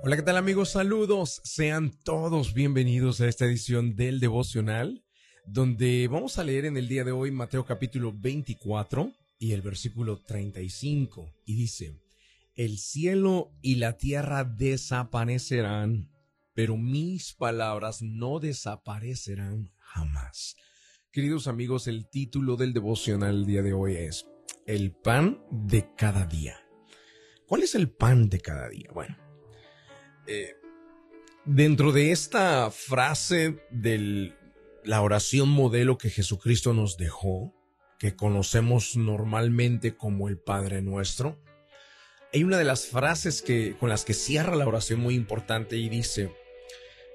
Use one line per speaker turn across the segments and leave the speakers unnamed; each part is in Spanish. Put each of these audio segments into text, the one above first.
Hola, ¿qué tal amigos? Saludos. Sean todos bienvenidos a esta edición del devocional, donde vamos a leer en el día de hoy Mateo capítulo 24 y el versículo 35. Y dice, el cielo y la tierra desaparecerán, pero mis palabras no desaparecerán jamás. Queridos amigos, el título del devocional el día de hoy es El pan de cada día. ¿Cuál es el pan de cada día? Bueno, eh, dentro de esta frase de la oración modelo que Jesucristo nos dejó, que conocemos normalmente como el Padre Nuestro, hay una de las frases que, con las que cierra la oración muy importante y dice,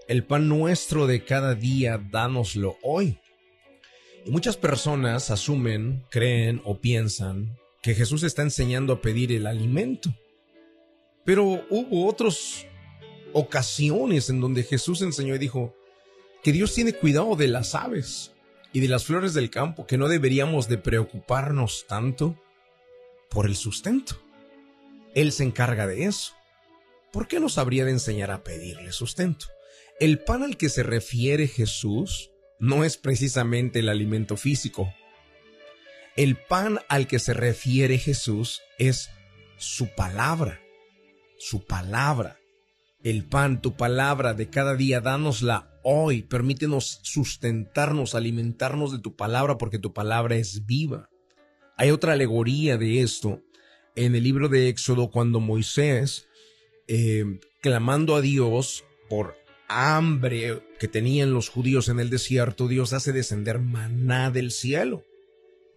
el pan nuestro de cada día, dánoslo hoy. Y muchas personas asumen, creen o piensan que Jesús está enseñando a pedir el alimento. Pero hubo otros ocasiones en donde Jesús enseñó y dijo que Dios tiene cuidado de las aves y de las flores del campo, que no deberíamos de preocuparnos tanto por el sustento. Él se encarga de eso. ¿Por qué nos habría de enseñar a pedirle sustento? El pan al que se refiere Jesús no es precisamente el alimento físico. El pan al que se refiere Jesús es su palabra, su palabra el pan, tu palabra de cada día, dánosla hoy, permítenos sustentarnos, alimentarnos de tu palabra, porque tu palabra es viva. Hay otra alegoría de esto en el libro de Éxodo, cuando Moisés, eh, clamando a Dios por hambre que tenían los judíos en el desierto, Dios hace descender maná del cielo,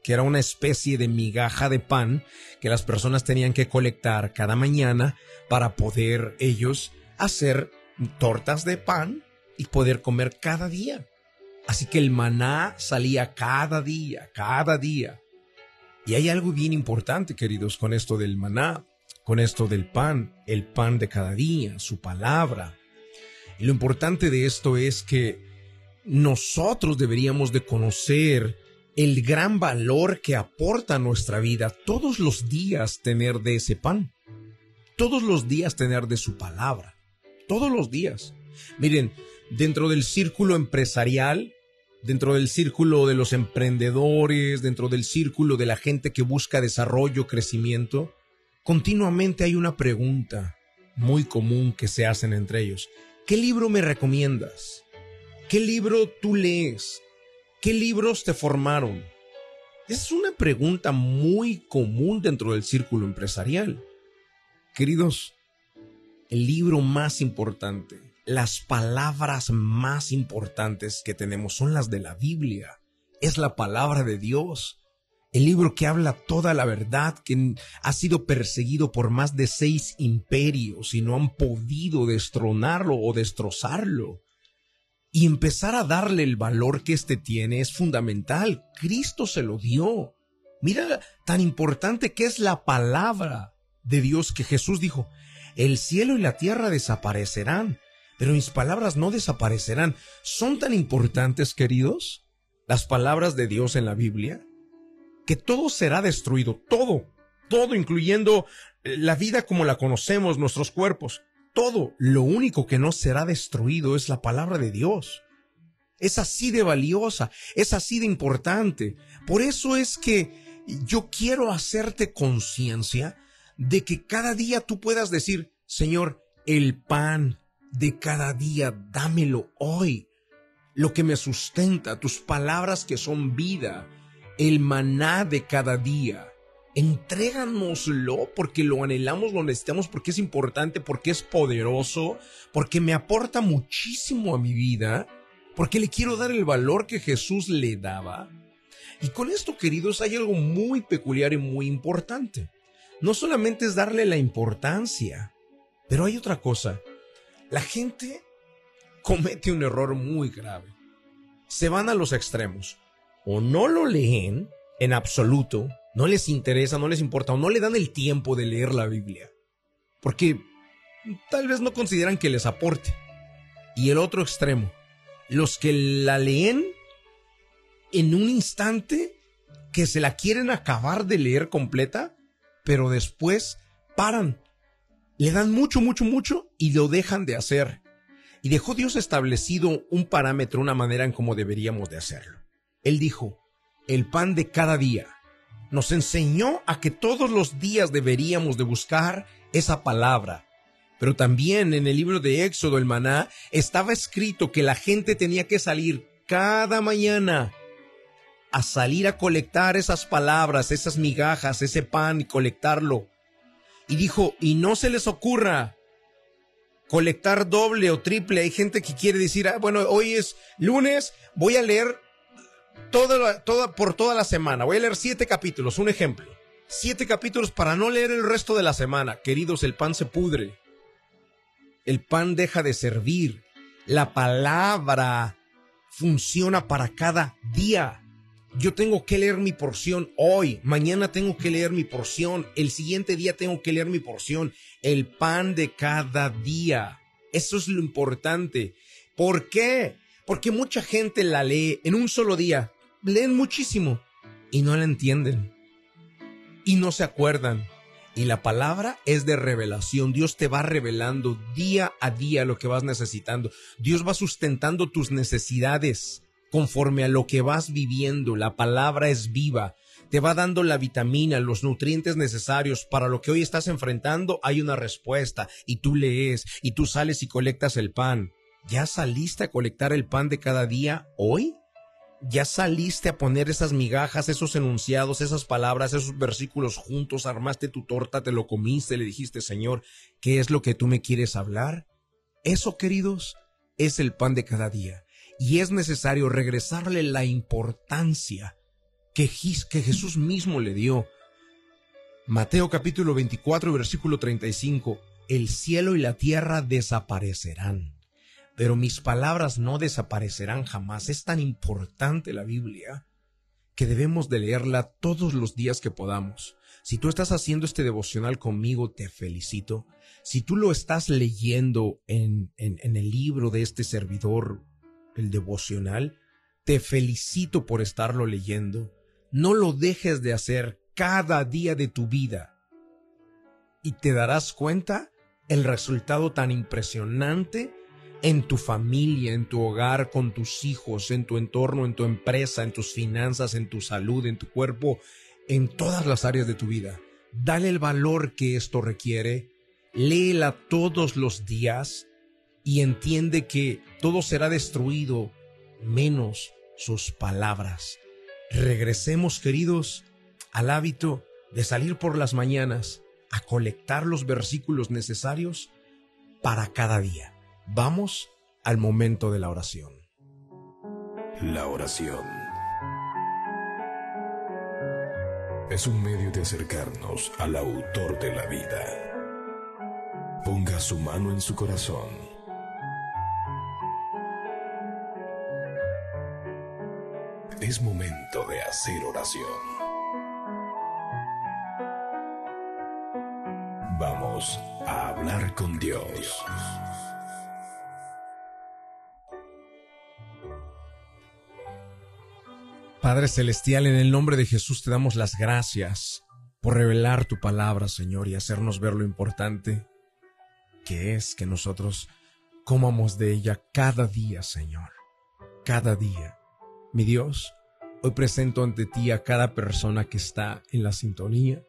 que era una especie de migaja de pan que las personas tenían que colectar cada mañana para poder ellos hacer tortas de pan y poder comer cada día. Así que el maná salía cada día, cada día. Y hay algo bien importante, queridos, con esto del maná, con esto del pan, el pan de cada día, su palabra. Y lo importante de esto es que nosotros deberíamos de conocer el gran valor que aporta nuestra vida todos los días tener de ese pan, todos los días tener de su palabra todos los días. Miren, dentro del círculo empresarial, dentro del círculo de los emprendedores, dentro del círculo de la gente que busca desarrollo, crecimiento, continuamente hay una pregunta muy común que se hacen entre ellos. ¿Qué libro me recomiendas? ¿Qué libro tú lees? ¿Qué libros te formaron? Es una pregunta muy común dentro del círculo empresarial. Queridos, el libro más importante, las palabras más importantes que tenemos son las de la Biblia. Es la palabra de Dios. El libro que habla toda la verdad, que ha sido perseguido por más de seis imperios y no han podido destronarlo o destrozarlo. Y empezar a darle el valor que éste tiene es fundamental. Cristo se lo dio. Mira tan importante que es la palabra de Dios que Jesús dijo, el cielo y la tierra desaparecerán, pero mis palabras no desaparecerán. ¿Son tan importantes, queridos, las palabras de Dios en la Biblia? Que todo será destruido, todo, todo, incluyendo eh, la vida como la conocemos, nuestros cuerpos, todo. Lo único que no será destruido es la palabra de Dios. Es así de valiosa, es así de importante. Por eso es que yo quiero hacerte conciencia de que cada día tú puedas decir, Señor, el pan de cada día, dámelo hoy. Lo que me sustenta, tus palabras que son vida, el maná de cada día. Entréganoslo porque lo anhelamos, lo necesitamos, porque es importante, porque es poderoso, porque me aporta muchísimo a mi vida, porque le quiero dar el valor que Jesús le daba. Y con esto, queridos, hay algo muy peculiar y muy importante no solamente es darle la importancia, pero hay otra cosa. La gente comete un error muy grave. Se van a los extremos. O no lo leen en absoluto, no les interesa, no les importa, o no le dan el tiempo de leer la Biblia. Porque tal vez no consideran que les aporte. Y el otro extremo, los que la leen en un instante que se la quieren acabar de leer completa pero después paran le dan mucho, mucho, mucho y lo dejan de hacer. Y dejó Dios establecido un parámetro, una manera en cómo deberíamos de hacerlo. Él dijo, el pan de cada día. Nos enseñó a que todos los días deberíamos de buscar esa palabra. Pero también en el libro de Éxodo, el maná, estaba escrito que la gente tenía que salir cada mañana a salir a colectar esas palabras, esas migajas, ese pan y colectarlo. Y dijo, y no se les ocurra colectar doble o triple. Hay gente que quiere decir, ah, bueno, hoy es lunes, voy a leer toda, toda, por toda la semana. Voy a leer siete capítulos, un ejemplo. Siete capítulos para no leer el resto de la semana. Queridos, el pan se pudre. El pan deja de servir. La palabra funciona para cada día. Yo tengo que leer mi porción hoy, mañana tengo que leer mi porción, el siguiente día tengo que leer mi porción, el pan de cada día. Eso es lo importante. ¿Por qué? Porque mucha gente la lee en un solo día, leen muchísimo y no la entienden y no se acuerdan. Y la palabra es de revelación. Dios te va revelando día a día lo que vas necesitando. Dios va sustentando tus necesidades conforme a lo que vas viviendo. La palabra es viva. Te va dando la vitamina, los nutrientes necesarios para lo que hoy estás enfrentando. Hay una respuesta y tú lees y tú sales y colectas el pan. ¿Ya saliste a colectar el pan de cada día hoy? ya saliste a poner esas migajas, esos enunciados, esas palabras, esos versículos juntos, armaste tu torta, te lo comiste, le dijiste, Señor, ¿qué es lo que tú me quieres hablar? Eso, queridos, es el pan de cada día. Y es necesario regresarle la importancia que, que Jesús mismo le dio. Mateo capítulo 24, versículo 35. El cielo y la tierra desaparecerán pero mis palabras no desaparecerán jamás. Es tan importante la Biblia que debemos de leerla todos los días que podamos. Si tú estás haciendo este devocional conmigo, te felicito. Si tú lo estás leyendo en, en, el libro de este servidor, el devocional, te felicito por estarlo leyendo. No lo dejes de hacer cada día de tu vida. Y te darás cuenta el resultado tan impresionante en tu familia, en tu hogar, con tus hijos, en tu entorno, en tu empresa, en tus finanzas, en tu salud, en tu cuerpo, en todas las áreas de tu vida. Dale el valor que esto requiere, léela todos los días y entiende que todo será destruido menos sus palabras. Regresemos, queridos, al hábito de salir por las mañanas a colectar los versículos necesarios para cada día. Vamos al momento de la oración.
La oración es un medio de acercarnos al autor de la vida. Ponga su mano en su corazón. Es momento de hacer oración. Vamos a hablar con Dios.
Padre Celestial, en el nombre de Jesús te damos las gracias por revelar tu palabra, Señor, y hacernos ver lo importante que es que nosotros comamos de ella cada día, Señor, cada día. Mi Dios, hoy presento ante ti a cada persona que está en la sintonía,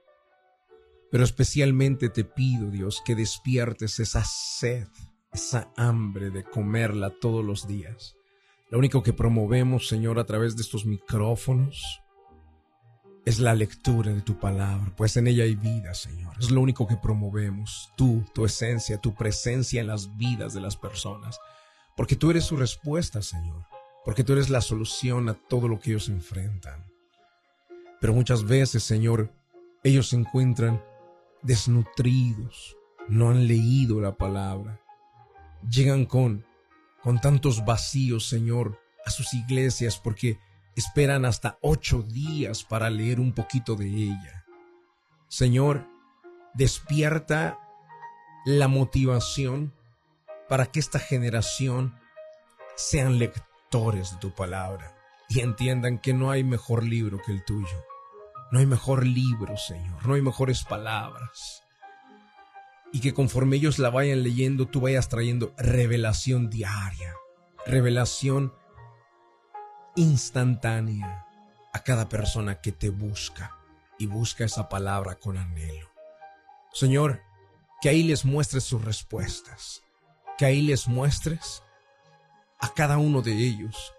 pero especialmente te pido, Dios, que despiertes esa sed, esa hambre de comerla todos los días. Lo único que promovemos, Señor, a través de estos micrófonos es la lectura de tu palabra, pues en ella hay vida, Señor. Es lo único que promovemos, tú, tu esencia, tu presencia en las vidas de las personas, porque tú eres su respuesta, Señor, porque tú eres la solución a todo lo que ellos enfrentan. Pero muchas veces, Señor, ellos se encuentran desnutridos, no han leído la palabra, llegan con con tantos vacíos, Señor, a sus iglesias porque esperan hasta ocho días para leer un poquito de ella. Señor, despierta la motivación para que esta generación sean de tu palabra y entiendan que no hay mejor libro que el tuyo. No hay mejor libro, Señor, no hay mejores palabras. y que conforme ellos la vayan leyendo, tú vayas trayendo revelación diaria, revelación instantánea a cada persona que te busca y busca esa palabra con anhelo. Señor, que ahí les muestres sus respuestas, que ahí les muestres a cada uno de ellos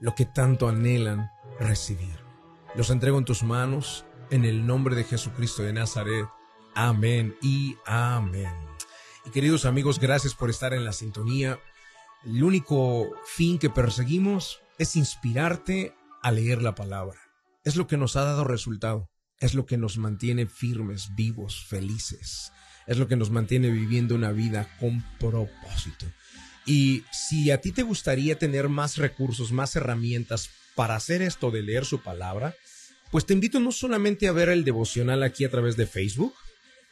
lo que tanto anhelan recibir. Los entrego en tus manos, en el nombre de Jesucristo de Nazaret. Amén y amén. Y queridos amigos, gracias por estar en la sintonía. El único fin que perseguimos es inspirarte a leer la palabra. Es lo que nos ha dado resultado. Es lo que nos mantiene firmes, vivos, felices. Es lo que nos mantiene viviendo una vida con propósito. Y si a ti te gustaría tener más recursos, más herramientas para hacer esto de leer su palabra, pues te invito no solamente a ver el devocional aquí a través de Facebook,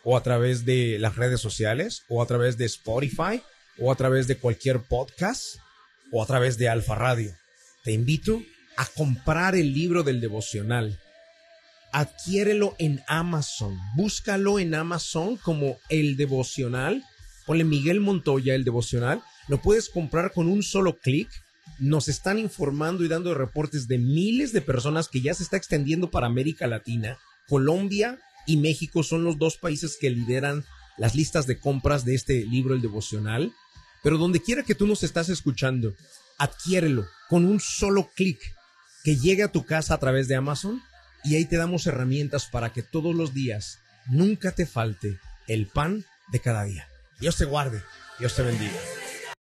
o a través de las redes sociales, o a través de Spotify, o a través de cualquier podcast, o a través de Alfa Radio. Te invito a comprar el libro del devocional. Adquiérelo en Amazon. Búscalo en Amazon como el devocional. Ponle Miguel Montoya el devocional. Lo puedes comprar con un solo clic. Nos están informando y dando reportes de miles de personas que ya se está extendiendo para América Latina. Colombia y México son los dos países que lideran las listas de compras de este libro, el devocional. Pero donde quiera que tú nos estás escuchando, adquiérelo con un solo clic que llegue a tu casa a través de Amazon y ahí te damos herramientas para que todos los días nunca te falte el pan de cada día. Dios te guarde, Dios te bendiga.